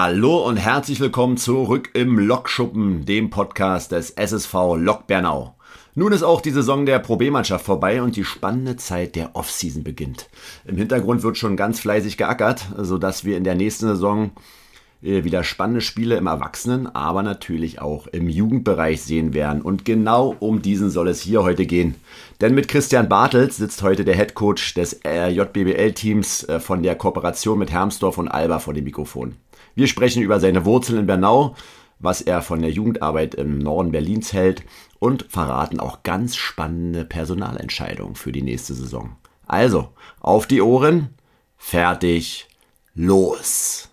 Hallo und herzlich willkommen zurück im Lokschuppen, dem Podcast des SSV Lok Bernau. Nun ist auch die Saison der Pro B-Mannschaft vorbei und die spannende Zeit der Offseason beginnt. Im Hintergrund wird schon ganz fleißig geackert, sodass wir in der nächsten Saison äh, wieder spannende Spiele im Erwachsenen, aber natürlich auch im Jugendbereich sehen werden. Und genau um diesen soll es hier heute gehen. Denn mit Christian Bartels sitzt heute der Head Coach des äh, JBBL-Teams äh, von der Kooperation mit Hermsdorf und Alba vor dem Mikrofon. Wir sprechen über seine Wurzeln in Bernau, was er von der Jugendarbeit im Norden Berlins hält und verraten auch ganz spannende Personalentscheidungen für die nächste Saison. Also, auf die Ohren, fertig, los!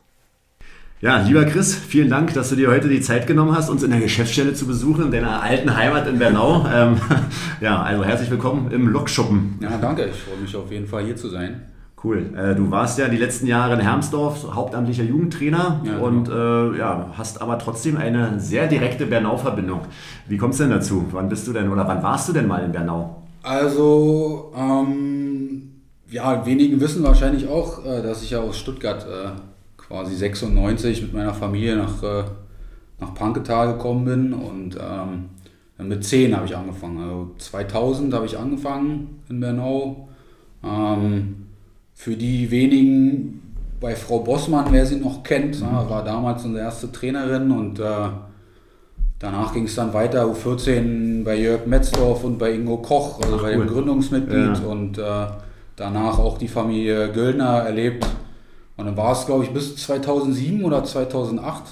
Ja, lieber Chris, vielen Dank, dass du dir heute die Zeit genommen hast, uns in der Geschäftsstelle zu besuchen, in deiner alten Heimat in Bernau. Ähm, ja, also herzlich willkommen im Lokschuppen. Ja, danke. Ich freue mich auf jeden Fall hier zu sein. Cool. Äh, du warst ja die letzten Jahre in Hermsdorf hauptamtlicher Jugendtrainer ja, genau. und äh, ja, hast aber trotzdem eine sehr direkte Bernau-Verbindung. Wie kommst du denn dazu? Wann bist du denn oder wann warst du denn mal in Bernau? Also, ähm, ja, wenigen wissen wahrscheinlich auch, äh, dass ich ja aus Stuttgart äh, quasi 96 mit meiner Familie nach, nach Panketal gekommen bin und ähm, mit 10 habe ich angefangen. Also 2000 habe ich angefangen in Bernau. Ähm, für die wenigen, bei Frau Bossmann, wer sie noch kennt, mhm. war damals unsere erste Trainerin und äh, danach ging es dann weiter U14 bei Jörg Metzdorf und bei Ingo Koch, also Ach, bei cool. dem Gründungsmitglied ja. und äh, danach auch die Familie Göllner erlebt. Und dann war es, glaube ich, bis 2007 oder 2008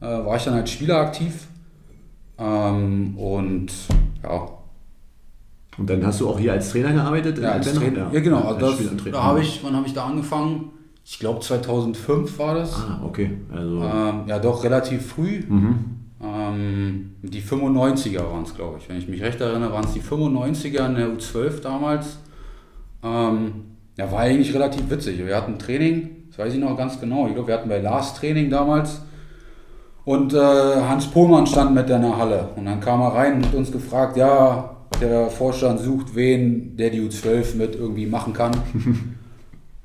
äh, war ich dann als Spieler aktiv. Ähm, und ja, und dann hast du auch hier als Trainer gearbeitet? Ja, als Trainer. Ja, ja, genau. Also das, da habe ich, wann habe ich da angefangen? Ich glaube 2005 war das. Ah, okay. Also ähm, ja, doch relativ früh. Mhm. Ähm, die 95er waren es, glaube ich. Wenn ich mich recht erinnere, waren es die 95er in der U12 damals. Ähm, ja, war eigentlich relativ witzig. Wir hatten Training, das weiß ich noch ganz genau. Ich glaube, wir hatten bei Lars Training damals. Und äh, Hans Pohlmann stand mit in der Halle. Und dann kam er rein und hat uns gefragt, ja, der Vorstand sucht wen, der die U12 mit irgendwie machen kann.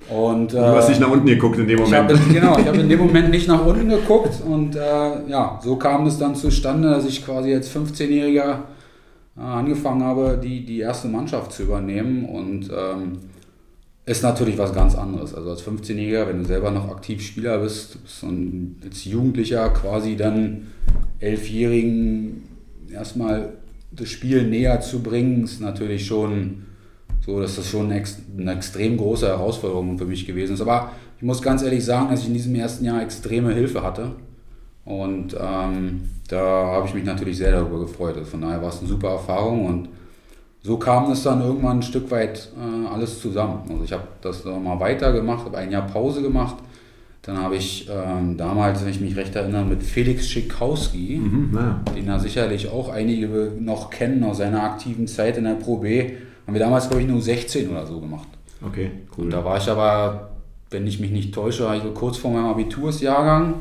Und, äh, du hast nicht nach unten geguckt in dem Moment. Ich hab, genau, ich habe in dem Moment nicht nach unten geguckt und äh, ja, so kam es dann zustande, dass ich quasi als 15-Jähriger äh, angefangen habe, die, die erste Mannschaft zu übernehmen und ähm, ist natürlich was ganz anderes. Also als 15-Jähriger, wenn du selber noch aktiv Spieler bist, bist und als Jugendlicher quasi dann Elfjährigen erstmal das Spiel näher zu bringen, ist natürlich schon so, dass das schon eine extrem große Herausforderung für mich gewesen ist. Aber ich muss ganz ehrlich sagen, dass ich in diesem ersten Jahr extreme Hilfe hatte. Und ähm, da habe ich mich natürlich sehr darüber gefreut. Also von daher war es eine super Erfahrung und so kam es dann irgendwann ein Stück weit äh, alles zusammen. Also ich habe das nochmal weitergemacht, habe ein Jahr Pause gemacht dann habe ich ähm, damals, wenn ich mich recht erinnere, mit Felix Schikowski, mhm, ja. den da sicherlich auch einige noch kennen aus seiner aktiven Zeit in der Pro B, haben wir damals, glaube ich, nur 16 oder so gemacht. Okay, cool. Und da war ich aber, wenn ich mich nicht täusche, so kurz vor meinem Abitursjahrgang.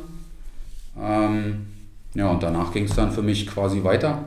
Ähm, ja, und danach ging es dann für mich quasi weiter.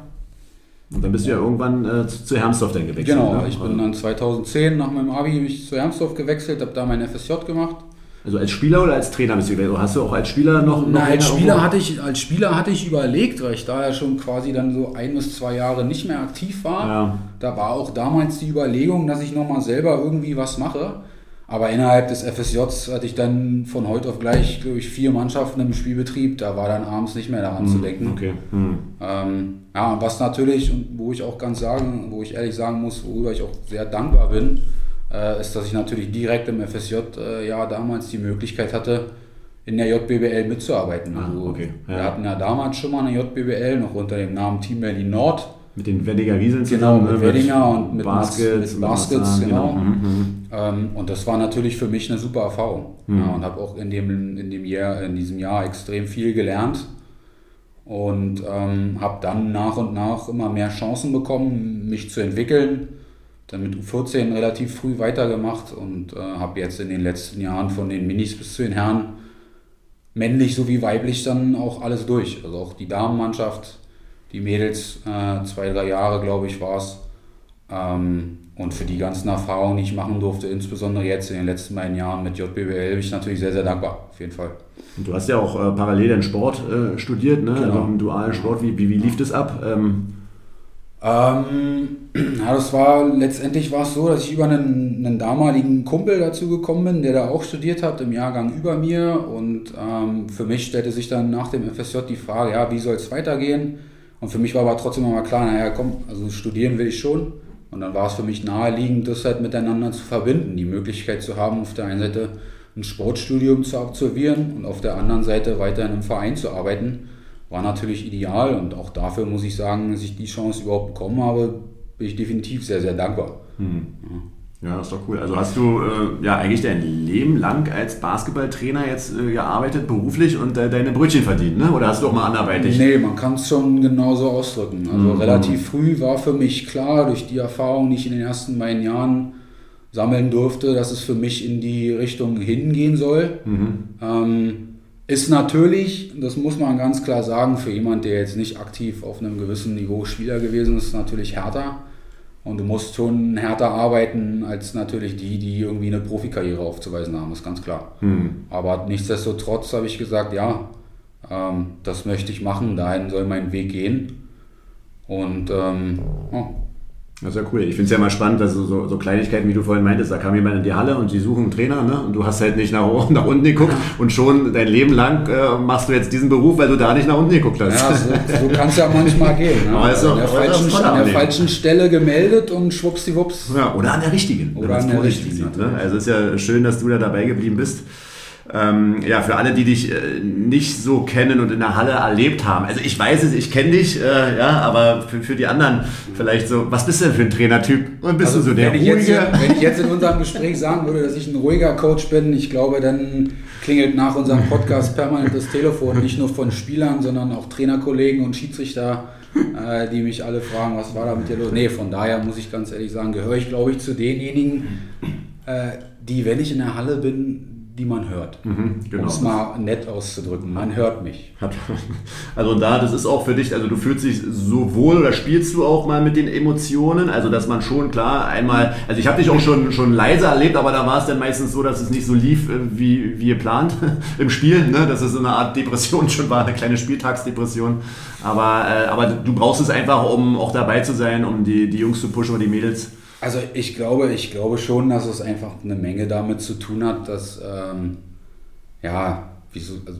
Und dann bist du ja irgendwann äh, zu, zu Hermsdorf dann gewechselt. Genau, ne? ich bin dann 2010 nach meinem Abi mich zu Hermsdorf gewechselt, habe da mein FSJ gemacht also als Spieler oder als Trainer bist du gewählt? Oder hast du auch als Spieler noch, noch Na, als Spieler hatte ich als Spieler hatte ich überlegt, weil ich da ja schon quasi dann so ein bis zwei Jahre nicht mehr aktiv war. Ja. Da war auch damals die Überlegung, dass ich nochmal selber irgendwie was mache. Aber innerhalb des FSJs hatte ich dann von heute auf gleich, glaube ich, vier Mannschaften im Spielbetrieb. Da war dann abends nicht mehr daran hm, zu denken. Okay. Hm. Ähm, ja, was natürlich, und wo ich auch ganz sagen, wo ich ehrlich sagen muss, worüber ich auch sehr dankbar bin, ist, dass ich natürlich direkt im FSJ äh, ja damals die Möglichkeit hatte, in der JBBL mitzuarbeiten. Ah, also, okay. ja. Wir hatten ja damals schon mal eine JBBL, noch unter dem Namen Team Berlin Nord. Mit den Weddinger Wieseln genau, zusammen. Genau, mit Weddinger und mit Baskets. Mit Baskets, genau. genau. Mhm, mhm, ähm, und das war natürlich für mich eine super Erfahrung. Mhm. Ja, und habe auch in dem, in, dem Jahr, in diesem Jahr extrem viel gelernt. Und ähm, habe dann nach und nach immer mehr Chancen bekommen, mich zu entwickeln dann mit U14 relativ früh weitergemacht und äh, habe jetzt in den letzten Jahren von den Minis bis zu den Herren männlich sowie weiblich dann auch alles durch. Also auch die Damenmannschaft, die Mädels, äh, zwei, drei Jahre glaube ich war es. Ähm, und für die ganzen Erfahrungen, die ich machen durfte, insbesondere jetzt in den letzten beiden Jahren mit JBL, bin ich natürlich sehr, sehr dankbar, auf jeden Fall. Und du hast ja auch äh, parallel den Sport äh, studiert, ne? Genau. im dualen Sport. Wie, wie, wie lief das ab? Ähm ähm, ja, das war letztendlich war es so, dass ich über einen, einen, damaligen Kumpel dazu gekommen bin, der da auch studiert hat, im Jahrgang über mir. Und ähm, für mich stellte sich dann nach dem FSJ die Frage, ja, wie soll es weitergehen? Und für mich war aber trotzdem immer klar, naja, komm, also studieren will ich schon. Und dann war es für mich naheliegend, das halt miteinander zu verbinden, die Möglichkeit zu haben, auf der einen Seite ein Sportstudium zu absolvieren und auf der anderen Seite weiter in einem Verein zu arbeiten, war natürlich ideal und auch dafür muss ich sagen, dass ich die Chance überhaupt bekommen habe, bin ich definitiv sehr, sehr dankbar. Mhm. Ja. Ja, ist doch cool. Also hast du äh, ja eigentlich dein Leben lang als Basketballtrainer jetzt äh, gearbeitet, beruflich und äh, deine Brötchen verdient, ne? Oder hast du auch mal anderweitig? Nee, man kann es schon genauso ausdrücken. Also mhm. relativ früh war für mich klar, durch die Erfahrung, die ich in den ersten beiden Jahren sammeln durfte, dass es für mich in die Richtung hingehen soll. Mhm. Ähm, ist natürlich, das muss man ganz klar sagen, für jemand, der jetzt nicht aktiv auf einem gewissen Niveau Spieler gewesen ist, natürlich härter und du musst schon härter arbeiten als natürlich die, die irgendwie eine Profikarriere aufzuweisen haben, ist ganz klar. Mhm. Aber nichtsdestotrotz habe ich gesagt, ja, ähm, das möchte ich machen, dahin soll mein Weg gehen. Und ähm, oh, das ist ja cool. Ich finde es ja mal spannend, dass so, so, Kleinigkeiten, wie du vorhin meintest, da kam jemand in die Halle und die suchen einen Trainer, ne? Und du hast halt nicht nach, nach unten geguckt und schon dein Leben lang äh, machst du jetzt diesen Beruf, weil du da nicht nach unten geguckt hast. Ja, so, so kann es ja manchmal gehen. Ne? Also, an der, falschen, an der falschen Stelle gemeldet und schwuppsdiwupps. Ja, oder an der richtigen. Oder an der richtigen. Sieht, ne? Also es ist ja schön, dass du da dabei geblieben bist. Ähm, ja, für alle, die dich äh, nicht so kennen und in der Halle erlebt haben. Also ich weiß es, ich kenne dich, äh, ja, aber für, für die anderen vielleicht so, was bist du denn für ein Trainertyp? Und bist also, du so der wenn ruhige? Ich jetzt, wenn ich jetzt in unserem Gespräch sagen würde, dass ich ein ruhiger Coach bin, ich glaube, dann klingelt nach unserem Podcast permanent das Telefon, nicht nur von Spielern, sondern auch Trainerkollegen und Schiedsrichter, äh, die mich alle fragen, was war da mit dir los? Nee, von daher muss ich ganz ehrlich sagen, gehöre ich, glaube ich, zu denjenigen, äh, die, wenn ich in der Halle bin, die man hört. Mhm, genau. Um es mal nett auszudrücken, man hört mich. Also da, das ist auch für dich, also du fühlst dich so wohl oder spielst du auch mal mit den Emotionen? Also dass man schon klar einmal, also ich habe dich auch schon, schon leise erlebt, aber da war es dann meistens so, dass es nicht so lief, äh, wie, wie geplant im Spiel, ne? dass es so eine Art Depression schon war, eine kleine Spieltagsdepression. Aber, äh, aber du brauchst es einfach, um auch dabei zu sein, um die, die Jungs zu pushen oder die Mädels. Also ich glaube, ich glaube schon, dass es einfach eine Menge damit zu tun hat, dass ähm, ja, wieso, also,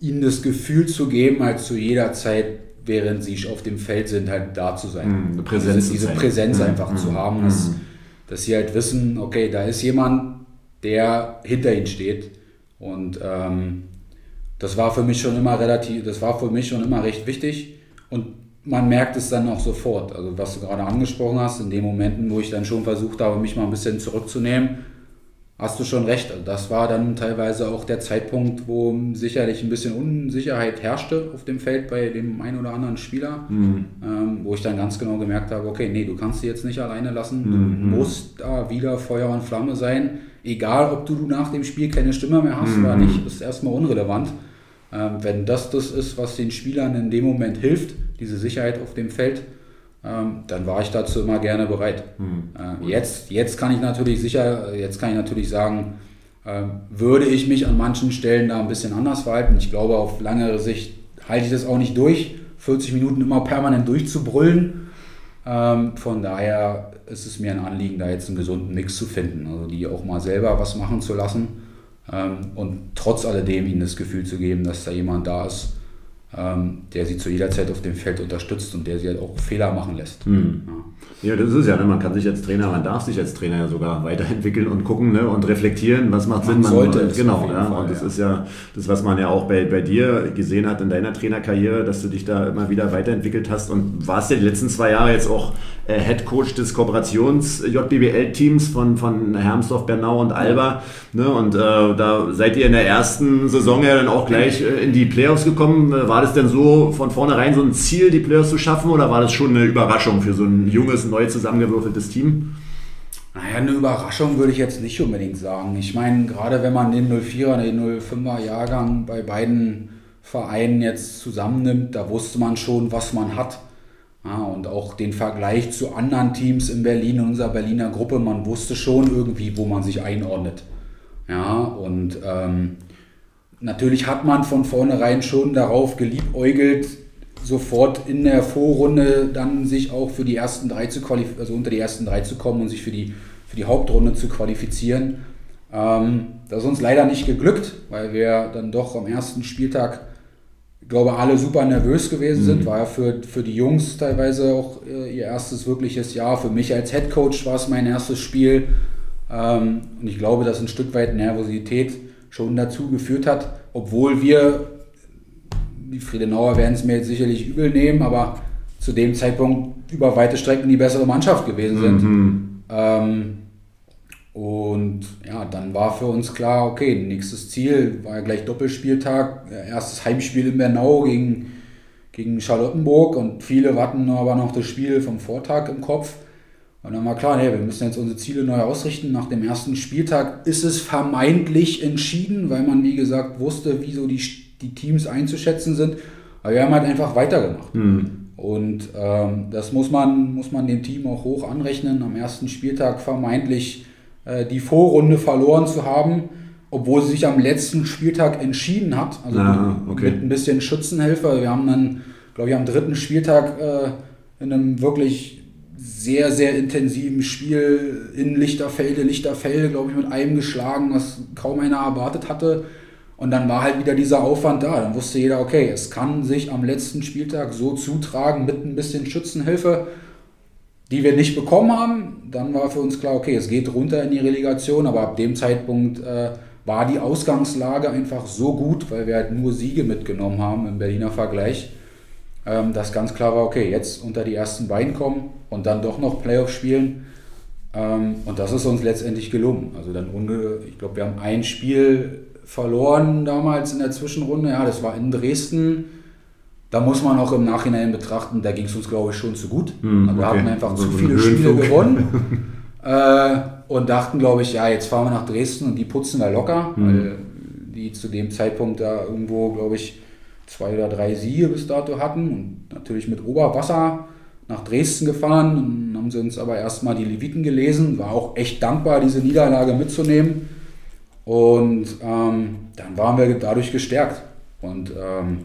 ihnen das Gefühl zu geben, halt zu jeder Zeit, während sie auf dem Feld sind, halt da zu sein. Mhm, Präsenz diese, diese Präsenz mhm. einfach mhm. zu haben, dass, mhm. dass sie halt wissen, okay, da ist jemand, der hinter ihnen steht. Und ähm, das war für mich schon immer relativ, das war für mich schon immer recht wichtig. Und man merkt es dann auch sofort. Also was du gerade angesprochen hast, in den Momenten, wo ich dann schon versucht habe, mich mal ein bisschen zurückzunehmen, hast du schon recht. Also das war dann teilweise auch der Zeitpunkt, wo sicherlich ein bisschen Unsicherheit herrschte auf dem Feld bei dem einen oder anderen Spieler, mhm. ähm, wo ich dann ganz genau gemerkt habe, okay, nee, du kannst sie jetzt nicht alleine lassen, du mhm. musst da wieder Feuer und Flamme sein. Egal, ob du nach dem Spiel keine Stimme mehr hast mhm. oder nicht, ist erstmal unrelevant. Ähm, wenn das das ist, was den Spielern in dem Moment hilft, diese Sicherheit auf dem Feld, ähm, dann war ich dazu immer gerne bereit. Mhm. Jetzt, jetzt kann ich natürlich sicher, jetzt kann ich natürlich sagen, würde ich mich an manchen Stellen da ein bisschen anders verhalten. Ich glaube, auf langere Sicht halte ich das auch nicht durch, 40 Minuten immer permanent durchzubrüllen. Von daher ist es mir ein Anliegen, da jetzt einen gesunden Mix zu finden, also die auch mal selber was machen zu lassen und trotz alledem ihnen das Gefühl zu geben, dass da jemand da ist, ähm, der sie zu jeder Zeit auf dem Feld unterstützt und der sie halt auch Fehler machen lässt. Mhm. Ja. ja. das ist ja, ne? man kann sich als Trainer, man darf sich als Trainer ja sogar weiterentwickeln und gucken ne? und reflektieren, was macht man Sinn. Man sollte es genau, ja. Fall, und das ja. ist ja das, was man ja auch bei, bei dir gesehen hat in deiner Trainerkarriere, dass du dich da immer wieder weiterentwickelt hast und warst ja die letzten zwei Jahre jetzt auch äh, Head Coach des Kooperations-JBL-Teams von, von Hermsdorf, Bernau und Alba. Ne? Und äh, da seid ihr in der ersten Saison ja dann auch gleich äh, in die Playoffs gekommen. Äh, war das denn so von vornherein so ein Ziel, die Playoffs zu schaffen oder war das schon eine Überraschung für so ein junges, neu zusammengewürfeltes Team? Naja, eine Überraschung würde ich jetzt nicht unbedingt sagen. Ich meine, gerade wenn man den 04er, den 05er Jahrgang bei beiden Vereinen jetzt zusammennimmt, da wusste man schon, was man hat. Ja, und auch den Vergleich zu anderen Teams in Berlin, in unserer Berliner Gruppe, man wusste schon irgendwie, wo man sich einordnet. Ja, und ähm, natürlich hat man von vornherein schon darauf geliebäugelt, sofort in der Vorrunde dann sich auch für die ersten drei zu qualifizieren, also unter die ersten drei zu kommen und sich für die, für die Hauptrunde zu qualifizieren. Ähm, das ist uns leider nicht geglückt, weil wir dann doch am ersten Spieltag ich glaube, alle super nervös gewesen sind. Mhm. War ja für, für die Jungs teilweise auch äh, ihr erstes wirkliches Jahr. Für mich als Head Coach war es mein erstes Spiel. Ähm, und ich glaube, dass ein Stück weit Nervosität schon dazu geführt hat, obwohl wir, die Friedenauer werden es mir jetzt sicherlich übel nehmen, aber zu dem Zeitpunkt über weite Strecken die bessere Mannschaft gewesen sind. Mhm. Ähm, und ja, dann war für uns klar, okay, nächstes Ziel war ja gleich Doppelspieltag, erstes Heimspiel in Bernau gegen, gegen Charlottenburg und viele hatten aber noch das Spiel vom Vortag im Kopf. Und dann war klar, nee, wir müssen jetzt unsere Ziele neu ausrichten. Nach dem ersten Spieltag ist es vermeintlich entschieden, weil man, wie gesagt, wusste, wie so die, die Teams einzuschätzen sind. Aber wir haben halt einfach weitergemacht. Mhm. Und ähm, das muss man, muss man dem Team auch hoch anrechnen. Am ersten Spieltag vermeintlich äh, die Vorrunde verloren zu haben, obwohl sie sich am letzten Spieltag entschieden hat. Also ah, okay. mit ein bisschen Schützenhelfer. Wir haben dann, glaube ich, am dritten Spieltag äh, in einem wirklich sehr, sehr intensiven Spiel in Lichterfelde, Lichterfelde, glaube ich, mit einem geschlagen, was kaum einer erwartet hatte. Und dann war halt wieder dieser Aufwand da. Dann wusste jeder, okay, es kann sich am letzten Spieltag so zutragen mit ein bisschen Schützenhilfe die wir nicht bekommen haben. Dann war für uns klar, okay, es geht runter in die Relegation, aber ab dem Zeitpunkt äh, war die Ausgangslage einfach so gut, weil wir halt nur Siege mitgenommen haben im Berliner Vergleich, ähm, dass ganz klar war, okay, jetzt unter die ersten beiden kommen und dann doch noch Playoff spielen. Ähm, und das ist uns letztendlich gelungen. Also dann, ich glaube, wir haben ein Spiel verloren damals in der Zwischenrunde. Ja, das war in Dresden da muss man auch im Nachhinein betrachten, da ging es uns, glaube ich, schon zu gut. Hm, also wir okay. hatten einfach also zu viele Spiele gewonnen äh, und dachten, glaube ich, ja, jetzt fahren wir nach Dresden und die putzen wir locker, hm. weil die zu dem Zeitpunkt da irgendwo, glaube ich, zwei oder drei Siege bis dato hatten und natürlich mit Oberwasser nach Dresden gefahren. Dann haben sie uns aber erstmal die Leviten gelesen, war auch echt dankbar, diese Niederlage mitzunehmen. Und ähm, dann waren wir dadurch gestärkt. Und ähm,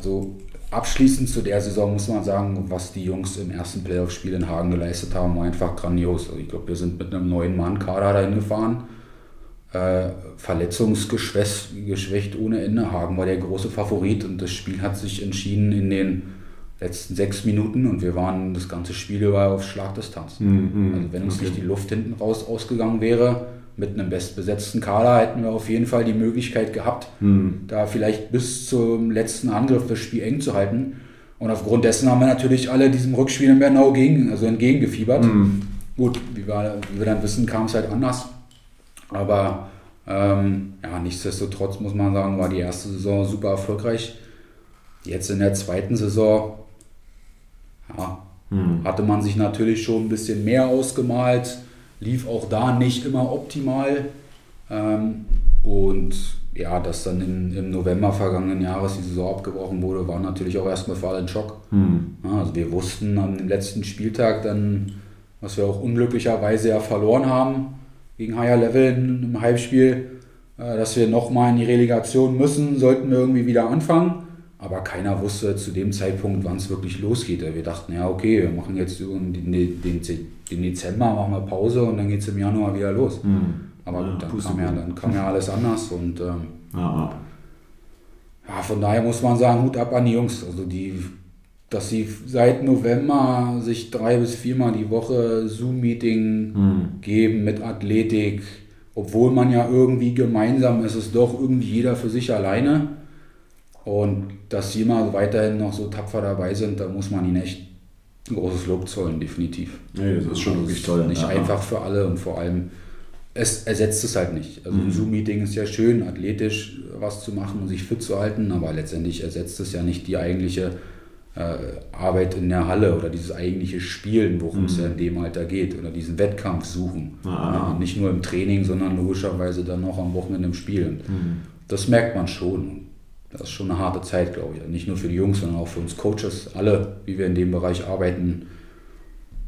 also abschließend zu der Saison muss man sagen, was die Jungs im ersten Playoff-Spiel in Hagen geleistet haben, war einfach grandios. Also ich glaube, wir sind mit einem neuen Mann-Kader dahin gefahren. Äh, verletzungsgeschwächt ohne Ende. Hagen war der große Favorit und das Spiel hat sich entschieden in den letzten sechs Minuten und wir waren das ganze Spiel über auf Schlagdistanz. Mhm, also wenn uns okay. nicht die Luft hinten raus ausgegangen wäre, mit einem bestbesetzten Kader hätten wir auf jeden Fall die Möglichkeit gehabt, hm. da vielleicht bis zum letzten Angriff das Spiel eng zu halten. Und aufgrund dessen haben wir natürlich alle diesem Rückspiel in Bernau gegen, also entgegengefiebert. Hm. Gut, wie wir, wie wir dann wissen, kam es halt anders. Aber ähm, ja, nichtsdestotrotz muss man sagen, war die erste Saison super erfolgreich. Jetzt in der zweiten Saison ja, hm. hatte man sich natürlich schon ein bisschen mehr ausgemalt lief auch da nicht immer optimal. Ähm, und ja, dass dann in, im November vergangenen Jahres die Saison abgebrochen wurde, war natürlich auch erstmal für alle ein Schock. Mhm. Also wir wussten am letzten Spieltag dann, was wir auch unglücklicherweise ja verloren haben gegen Higher Level im Halbspiel, äh, dass wir nochmal in die Relegation müssen, sollten wir irgendwie wieder anfangen. Aber keiner wusste zu dem Zeitpunkt, wann es wirklich losgeht. Wir dachten, ja, okay, wir machen jetzt den, den, den Dezember, machen wir Pause und dann geht es im Januar wieder los. Mhm. Aber gut, dann, kam ja, dann kam ja alles anders. Und ähm, ja. ja, von daher muss man sagen, Hut ab an die Jungs. Also die, dass sie seit November sich drei bis viermal die Woche Zoom-Meeting mhm. geben mit Athletik, obwohl man ja irgendwie gemeinsam ist, ist doch irgendwie jeder für sich alleine. Und dass sie immer weiterhin noch so tapfer dabei sind, da muss man ihnen echt ein großes Lob zollen, definitiv. Nee, das ist schon also wirklich toll. Nicht ja. einfach für alle und vor allem, es ersetzt es halt nicht. Also mhm. ein Zoom-Meeting ist ja schön, athletisch was zu machen und sich fit zu halten, aber letztendlich ersetzt es ja nicht die eigentliche äh, Arbeit in der Halle oder dieses eigentliche Spielen, worum mhm. es ja in dem Alter geht, oder diesen Wettkampf suchen. Ah. Ja, nicht nur im Training, sondern logischerweise dann noch am Wochenende im Spiel. Mhm. Das merkt man schon das ist schon eine harte Zeit, glaube ich. Nicht nur für die Jungs, sondern auch für uns Coaches, alle, wie wir in dem Bereich arbeiten.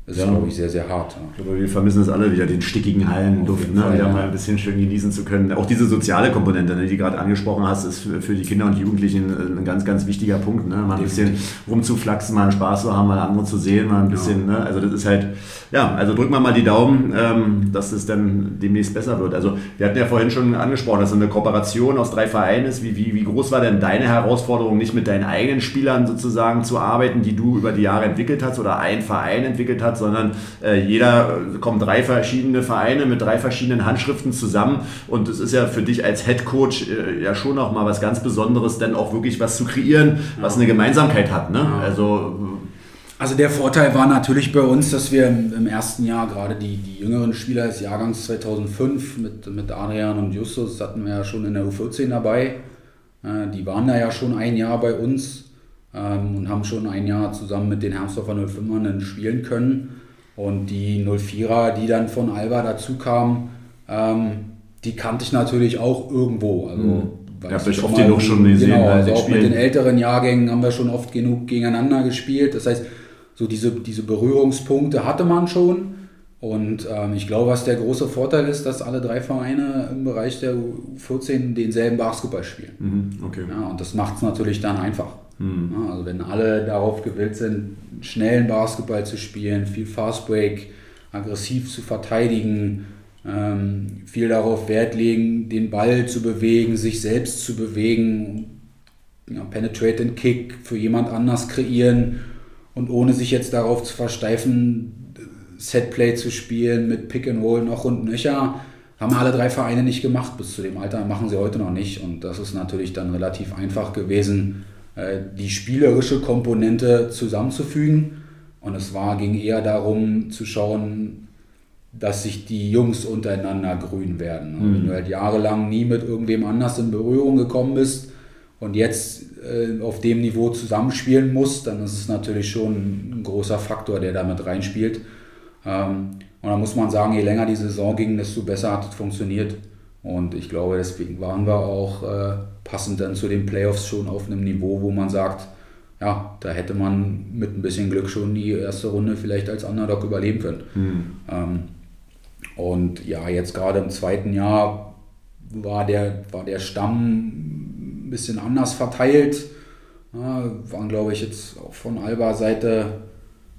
Das ist, ja. glaube ich, sehr, sehr hart. Ja. Ich glaube, wir vermissen es alle wieder, den stickigen Hallenduft, ne? wieder ja. mal ein bisschen schön genießen zu können. Auch diese soziale Komponente, ne, die du gerade angesprochen hast, ist für, die Kinder und Jugendlichen ein ganz, ganz wichtiger Punkt. Ne? Mal ein bisschen rumzuflaxen, mal einen Spaß zu haben, mal andere zu sehen, mal ein bisschen, ne? also das ist halt, ja, also drücken wir mal die Daumen, ähm, dass es dann demnächst besser wird. Also wir hatten ja vorhin schon angesprochen, dass es eine Kooperation aus drei Vereinen ist. Wie, wie, wie groß war denn deine Herausforderung, nicht mit deinen eigenen Spielern sozusagen zu arbeiten, die du über die Jahre entwickelt hast oder ein Verein entwickelt hast, sondern äh, jeder äh, kommen drei verschiedene Vereine mit drei verschiedenen Handschriften zusammen und es ist ja für dich als Head Coach äh, ja schon auch mal was ganz Besonderes, denn auch wirklich was zu kreieren, was eine Gemeinsamkeit hat. Ne? Also also der Vorteil war natürlich bei uns, dass wir im ersten Jahr gerade die, die jüngeren Spieler des Jahrgangs 2005 mit, mit Adrian und Justus hatten wir ja schon in der U14 dabei. Die waren da ja schon ein Jahr bei uns ähm, und haben schon ein Jahr zusammen mit den Hermsdorfer 05ern spielen können. Und die 04er, die dann von Alba dazu kamen, ähm, die kannte ich natürlich auch irgendwo. Also, mhm. Ja, ich oft genug schon gesehen. Genau, also auch mit den älteren Jahrgängen haben wir schon oft genug gegeneinander gespielt. Das heißt, so diese, diese Berührungspunkte hatte man schon. Und ähm, ich glaube, was der große Vorteil ist, dass alle drei Vereine im Bereich der U14 denselben Basketball spielen. Mhm, okay. Ja, und das macht es natürlich dann einfach. Mhm. Also wenn alle darauf gewillt sind, schnellen Basketball zu spielen, viel Fastbreak, aggressiv zu verteidigen, ähm, viel darauf Wert legen, den Ball zu bewegen, sich selbst zu bewegen, ja, Penetrate and Kick für jemand anders kreieren und ohne sich jetzt darauf zu versteifen, Setplay zu spielen mit Pick and Roll noch und nöcher, haben alle drei Vereine nicht gemacht bis zu dem Alter, machen sie heute noch nicht und das ist natürlich dann relativ einfach gewesen, die spielerische Komponente zusammenzufügen. Und es war, ging eher darum zu schauen, dass sich die Jungs untereinander grün werden. Mhm. Wenn du halt jahrelang nie mit irgendwem anders in Berührung gekommen bist und jetzt äh, auf dem Niveau zusammenspielen musst, dann ist es natürlich schon ein großer Faktor, der damit reinspielt. Ähm, und da muss man sagen, je länger die Saison ging, desto besser hat es funktioniert. Und ich glaube, deswegen waren wir auch äh, passend dann zu den Playoffs schon auf einem Niveau, wo man sagt, ja, da hätte man mit ein bisschen Glück schon die erste Runde vielleicht als Underdog überleben können. Mhm. Ähm, und ja, jetzt gerade im zweiten Jahr war der, war der Stamm ein bisschen anders verteilt. Ja, waren, glaube ich, jetzt auch von Alba-Seite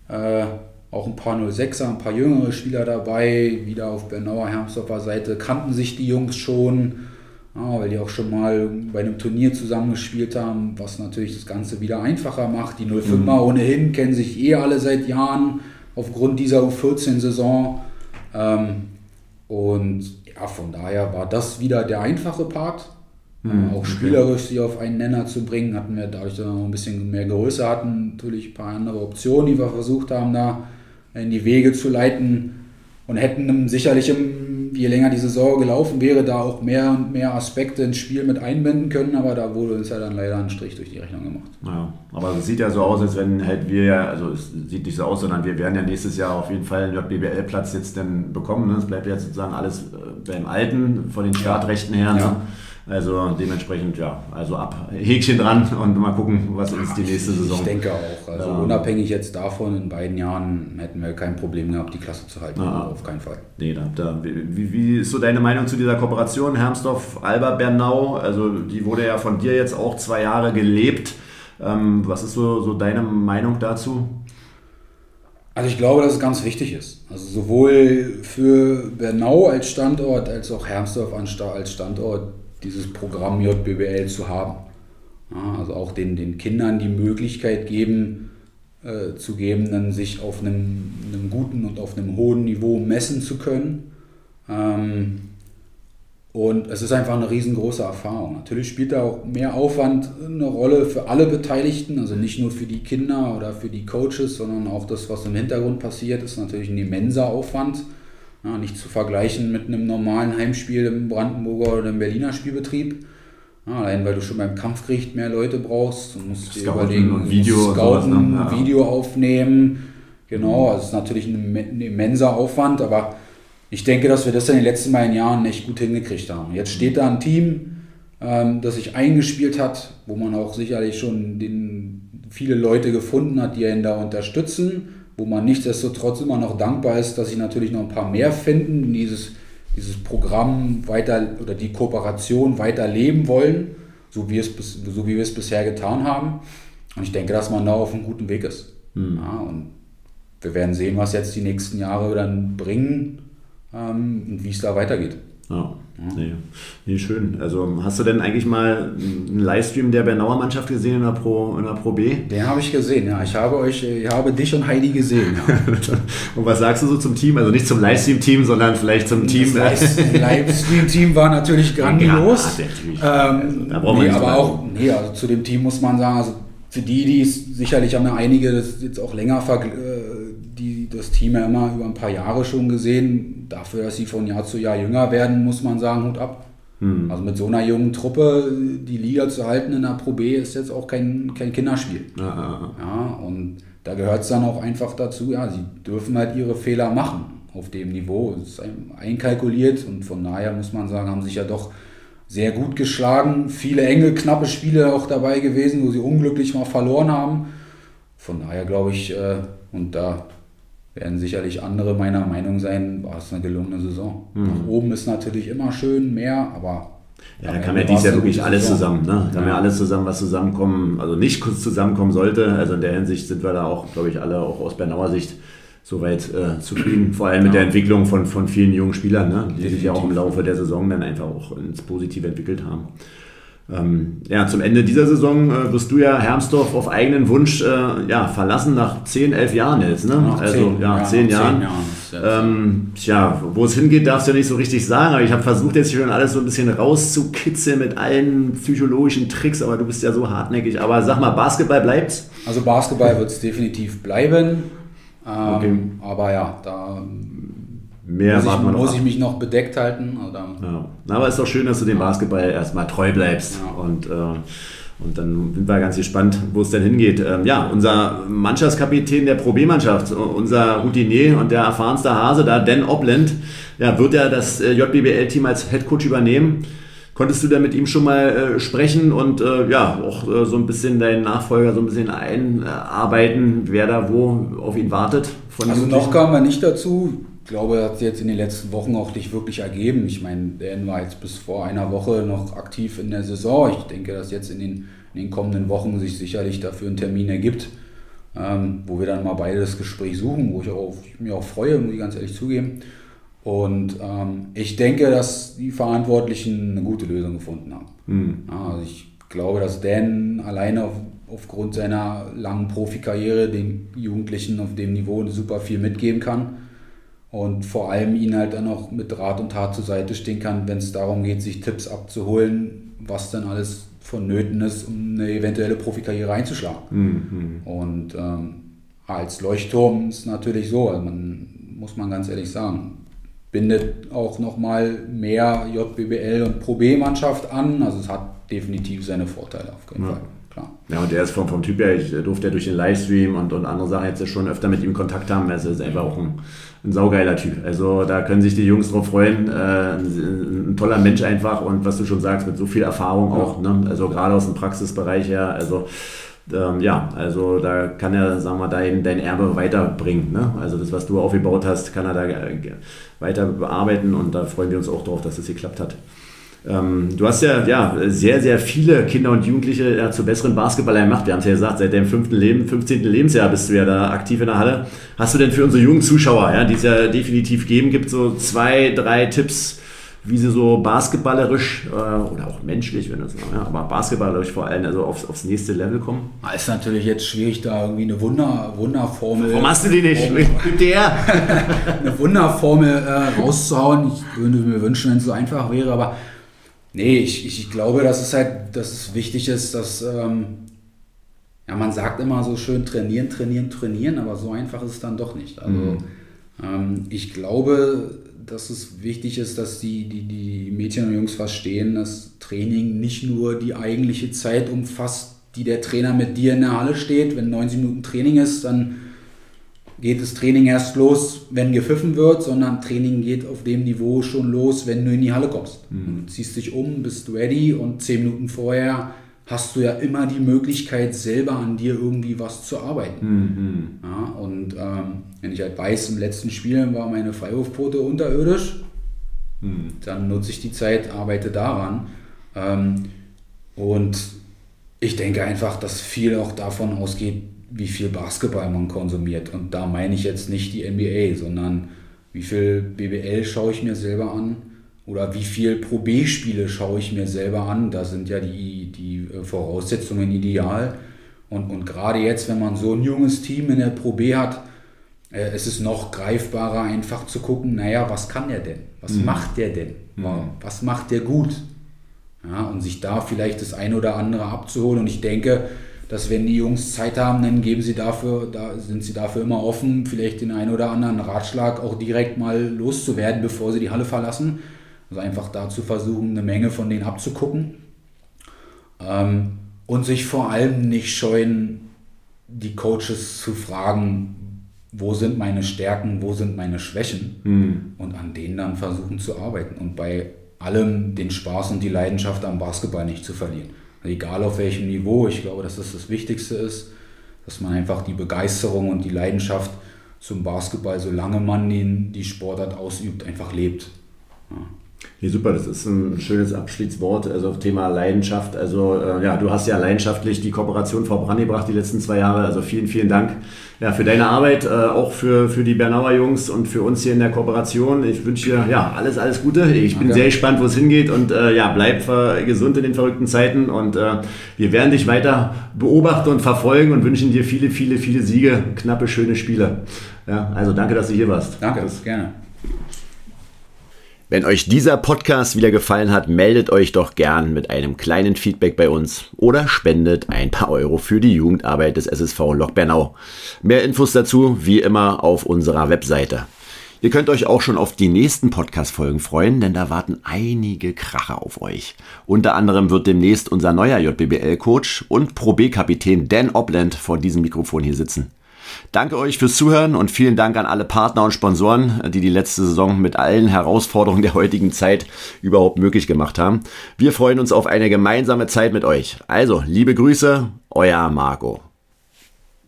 äh, auch ein paar 06er, ein paar jüngere Spieler dabei. Wieder auf Bernauer Hermsdorfer Seite kannten sich die Jungs schon, ja, weil die auch schon mal bei einem Turnier zusammengespielt haben, was natürlich das Ganze wieder einfacher macht. Die 05er mhm. ohnehin kennen sich eh alle seit Jahren aufgrund dieser U14-Saison. Ähm, und ja, von daher war das wieder der einfache Part. Mhm, auch spielerisch sie auf einen Nenner zu bringen, hatten wir dadurch, dass wir noch ein bisschen mehr Größe hatten, natürlich ein paar andere Optionen, die wir versucht haben, da in die Wege zu leiten und hätten sicherlich, je länger die Saison gelaufen wäre, da auch mehr und mehr Aspekte ins Spiel mit einbinden können, aber da wurde uns ja dann leider ein Strich durch die Rechnung gemacht. Ja, aber es sieht ja so aus, als wenn halt wir ja, also es sieht nicht so aus, sondern wir werden ja nächstes Jahr auf jeden Fall einen JBL-Platz jetzt dann bekommen. Ne? Es bleibt ja sozusagen alles äh, beim Alten, von den Startrechten her. Ne? Also dementsprechend, ja, also ab Häkchen dran und mal gucken, was uns die nächste Saison. Ich denke auch. Also ja. unabhängig jetzt davon, in beiden Jahren hätten wir kein Problem gehabt, die Klasse zu halten. Ja. Auf keinen Fall. Nee, da, da, wie, wie ist so deine Meinung zu dieser Kooperation? Hermsdorf, Alba, Bernau, also die wurde ja von dir jetzt auch zwei Jahre gelebt. Ähm, was ist so, so deine Meinung dazu? Also ich glaube, dass es ganz wichtig ist. Also sowohl für Bernau als Standort als auch Hermsdorf als Standort dieses Programm JBWL zu haben. Ja, also auch den, den Kindern die Möglichkeit geben, äh, zu geben, dann sich auf einem, einem, guten und auf einem hohen Niveau messen zu können. Ähm, und es ist einfach eine riesengroße Erfahrung. Natürlich spielt da auch mehr Aufwand eine Rolle für alle Beteiligten, also nicht nur für die Kinder oder für die Coaches, sondern auch das, was im Hintergrund passiert, ist natürlich ein immenser Aufwand. Ja, nicht zu vergleichen mit einem normalen Heimspiel im Brandenburger oder im Berliner Spielbetrieb. Ja, allein weil du schon beim Kampfgericht mehr Leute brauchst. Du musst dir überlegen, und Video, scouten, ja. Video aufnehmen. Genau, also es ist natürlich ein, ein immenser Aufwand, aber ich denke, dass wir das in den letzten beiden Jahren echt gut hingekriegt haben. Jetzt steht da ein Team, ähm, das sich eingespielt hat, wo man auch sicherlich schon den, viele Leute gefunden hat, die ihn da unterstützen, wo man nichtsdestotrotz immer noch dankbar ist, dass sich natürlich noch ein paar mehr finden, dieses, dieses Programm weiter oder die Kooperation weiter leben wollen, so wie, es, so wie wir es bisher getan haben. Und ich denke, dass man da auf einem guten Weg ist. Mhm. Ja, und wir werden sehen, was jetzt die nächsten Jahre dann bringen ähm, und wie es da weitergeht. Ja, nee, nee, schön. Also hast du denn eigentlich mal einen Livestream der Bernauer Mannschaft gesehen in der Pro, in der Pro B? Den habe ich gesehen, ja. Ich habe euch, ich habe dich und Heidi gesehen. Ja. und was sagst du so zum Team? Also nicht zum Livestream-Team, sondern vielleicht zum Team. Das Livestream-Team war natürlich grandios. Ja, ähm, also, da brauchen wir nee, aber auch, nee, also zu dem Team muss man sagen, also für die, die es sicherlich haben ja einige das jetzt auch länger äh, die das Team ja immer über ein paar Jahre schon gesehen. Dafür, dass sie von Jahr zu Jahr jünger werden, muss man sagen, Hut ab. Hm. Also mit so einer jungen Truppe die Liga zu halten in der Pro B ist jetzt auch kein, kein Kinderspiel. Ja, ja, ja. und da gehört es dann auch einfach dazu, ja, sie dürfen halt ihre Fehler machen auf dem Niveau. Es ist einkalkuliert und von daher muss man sagen, haben sich ja doch sehr gut geschlagen. Viele enge, knappe Spiele auch dabei gewesen, wo sie unglücklich mal verloren haben. Von daher glaube ich, äh, und da werden sicherlich andere meiner Meinung sein, war es eine gelungene Saison. Mhm. Nach oben ist natürlich immer schön, mehr, aber. Ja, da kam ja dies Jahr wirklich alles Saison. zusammen. Ne? Da ja. kam ja alles zusammen, was zusammenkommen, also nicht kurz zusammenkommen sollte. Also in der Hinsicht sind wir da auch, glaube ich, alle auch aus Bernauer Sicht soweit äh, zufrieden. Vor allem ja. mit der Entwicklung von, von vielen jungen Spielern, ne? die Definitiv. sich ja auch im Laufe der Saison dann einfach auch ins Positive entwickelt haben. Ähm, ja, zum Ende dieser Saison äh, wirst du ja Hermsdorf auf eigenen Wunsch äh, ja, verlassen nach 10, 11 Jahren jetzt. Ne? Nach also zehn, ja, ja 10 Jahren. Jahren ähm, tja, wo es hingeht, darfst du ja nicht so richtig sagen, aber ich habe versucht jetzt schon alles so ein bisschen rauszukitzeln mit allen psychologischen Tricks, aber du bist ja so hartnäckig. Aber sag mal, Basketball bleibt's? Also Basketball wird es definitiv bleiben. Ähm, okay. Aber ja, da Mehr muss, ich, muss ich mich noch bedeckt halten. Ja. Aber es ist doch schön, dass du dem Basketball erstmal treu bleibst. Ja. Und, äh, und dann sind wir ganz gespannt, wo es denn hingeht. Ähm, ja, unser Mannschaftskapitän der Pro B-Mannschaft, unser Routinier und der erfahrenste Hase da, Dan Opland, ja, wird ja das äh, JBBL-Team als Headcoach übernehmen. Konntest du da mit ihm schon mal äh, sprechen und äh, ja, auch äh, so ein bisschen deinen Nachfolger so ein bisschen einarbeiten, wer da wo auf ihn wartet? also noch kamen wir nicht dazu. Ich glaube, das hat sich jetzt in den letzten Wochen auch nicht wirklich ergeben. Ich meine, Dan war jetzt bis vor einer Woche noch aktiv in der Saison. Ich denke, dass jetzt in den, in den kommenden Wochen sich sicherlich dafür ein Termin ergibt, ähm, wo wir dann mal beide das Gespräch suchen, wo ich, auch, ich mich auch freue, muss ich ganz ehrlich zugeben. Und ähm, ich denke, dass die Verantwortlichen eine gute Lösung gefunden haben. Mhm. also ich glaube, dass Dan alleine auf, aufgrund seiner langen Profikarriere den Jugendlichen auf dem Niveau super viel mitgeben kann. Und vor allem ihnen halt dann auch mit Rat und Tat zur Seite stehen kann, wenn es darum geht, sich Tipps abzuholen, was dann alles vonnöten ist, um eine eventuelle Profikarriere einzuschlagen. Mhm. Und ähm, als Leuchtturm ist es natürlich so, also man, muss man ganz ehrlich sagen, bindet auch nochmal mehr JBBL und Pro B-Mannschaft an. Also es hat definitiv seine Vorteile auf jeden ja. Fall. Klar. Ja, und der ist vom, vom Typ her, ich durfte ja durch den Livestream und, und andere Sachen jetzt schon öfter mit ihm Kontakt haben. Also ist einfach auch ein, ein saugeiler Typ. Also da können sich die Jungs drauf freuen. Äh, ein, ein, toller Mensch einfach und was du schon sagst, mit so viel Erfahrung auch. Ne? Also gerade aus dem Praxisbereich her. Also ähm, ja, also da kann er, sagen wir, dein, dein Erbe weiterbringen. Ne? Also das, was du aufgebaut hast, kann er da weiter bearbeiten und da freuen wir uns auch drauf, dass das geklappt hat. Ähm, du hast ja, ja sehr, sehr viele Kinder und Jugendliche ja, zu besseren Basketballern gemacht. Wir haben es ja gesagt, seit deinem fünften Leben, 15. Lebensjahr bist du ja da aktiv in der Halle. Hast du denn für unsere jungen Zuschauer, ja, die es ja definitiv geben, gibt so zwei, drei Tipps, wie sie so basketballerisch äh, oder auch menschlich, wenn das, ja, aber basketballerisch vor allem also aufs, aufs nächste Level kommen? Ah, ist natürlich jetzt schwierig, da irgendwie eine Wunder, Wunderformel. Warum hast du die nicht? Mit der? eine Wunderformel äh, rauszuhauen. Ich würde mir wünschen, wenn es so einfach wäre, aber nee, ich, ich glaube, dass es halt, dass es wichtig ist, dass ähm, ja, man sagt immer so schön trainieren, trainieren, trainieren, aber so einfach ist es dann doch nicht. Also mhm. Ähm, ich glaube, dass es wichtig ist, dass die, die, die Mädchen und Jungs verstehen, dass Training nicht nur die eigentliche Zeit umfasst, die der Trainer mit dir in der Halle steht. Wenn 90 Minuten Training ist, dann geht das Training erst los, wenn gepfiffen wird, sondern Training geht auf dem Niveau schon los, wenn du in die Halle kommst. Mhm. Du ziehst dich um, bist ready und zehn Minuten vorher hast du ja immer die Möglichkeit, selber an dir irgendwie was zu arbeiten. Mhm. Ja, und ähm, wenn ich halt weiß, im letzten Spiel war meine Freiwurfquote unterirdisch, mhm. dann nutze ich die Zeit, arbeite daran. Ähm, und ich denke einfach, dass viel auch davon ausgeht, wie viel Basketball man konsumiert. Und da meine ich jetzt nicht die NBA, sondern wie viel BBL schaue ich mir selber an oder wie viel Pro B-Spiele schaue ich mir selber an. Da sind ja die, die äh, Voraussetzungen ideal. Und, und gerade jetzt, wenn man so ein junges Team in der Pro B hat, äh, es ist noch greifbarer, einfach zu gucken, naja, was kann der denn? Was mhm. macht der denn? Mhm. Was macht der gut? Ja, und sich da vielleicht das eine oder andere abzuholen. Und ich denke, dass wenn die Jungs Zeit haben, dann geben sie dafür, da sind sie dafür immer offen, vielleicht den einen oder anderen Ratschlag auch direkt mal loszuwerden, bevor sie die Halle verlassen. Also einfach dazu versuchen, eine Menge von denen abzugucken. Ähm, und sich vor allem nicht scheuen, die Coaches zu fragen, wo sind meine Stärken, wo sind meine Schwächen mhm. und an denen dann versuchen zu arbeiten und bei allem den Spaß und die Leidenschaft am Basketball nicht zu verlieren. Egal auf welchem Niveau, ich glaube, dass das das Wichtigste ist, dass man einfach die Begeisterung und die Leidenschaft zum Basketball, solange man den, die Sportart ausübt, einfach lebt. Ja. Nee, super, das ist ein schönes Abschiedswort, also auf Thema Leidenschaft. Also äh, ja, du hast ja leidenschaftlich die Kooperation vorangebracht die letzten zwei Jahre. Also vielen, vielen Dank ja, für deine Arbeit, äh, auch für, für die Bernauer Jungs und für uns hier in der Kooperation. Ich wünsche dir ja alles, alles Gute. Ich bin okay. sehr gespannt, wo es hingeht und äh, ja, bleib gesund in den verrückten Zeiten und äh, wir werden dich weiter beobachten und verfolgen und wünschen dir viele, viele, viele Siege, knappe, schöne Spiele. Ja, also danke, dass du hier warst. Danke, das gerne. Wenn euch dieser Podcast wieder gefallen hat, meldet euch doch gern mit einem kleinen Feedback bei uns oder spendet ein paar Euro für die Jugendarbeit des SSV Lok Bernau. Mehr Infos dazu wie immer auf unserer Webseite. Ihr könnt euch auch schon auf die nächsten Podcast-Folgen freuen, denn da warten einige Kracher auf euch. Unter anderem wird demnächst unser neuer JBBL-Coach und Pro B-Kapitän Dan Opland vor diesem Mikrofon hier sitzen. Danke euch fürs Zuhören und vielen Dank an alle Partner und Sponsoren, die die letzte Saison mit allen Herausforderungen der heutigen Zeit überhaupt möglich gemacht haben. Wir freuen uns auf eine gemeinsame Zeit mit euch. Also, liebe Grüße, euer Marco.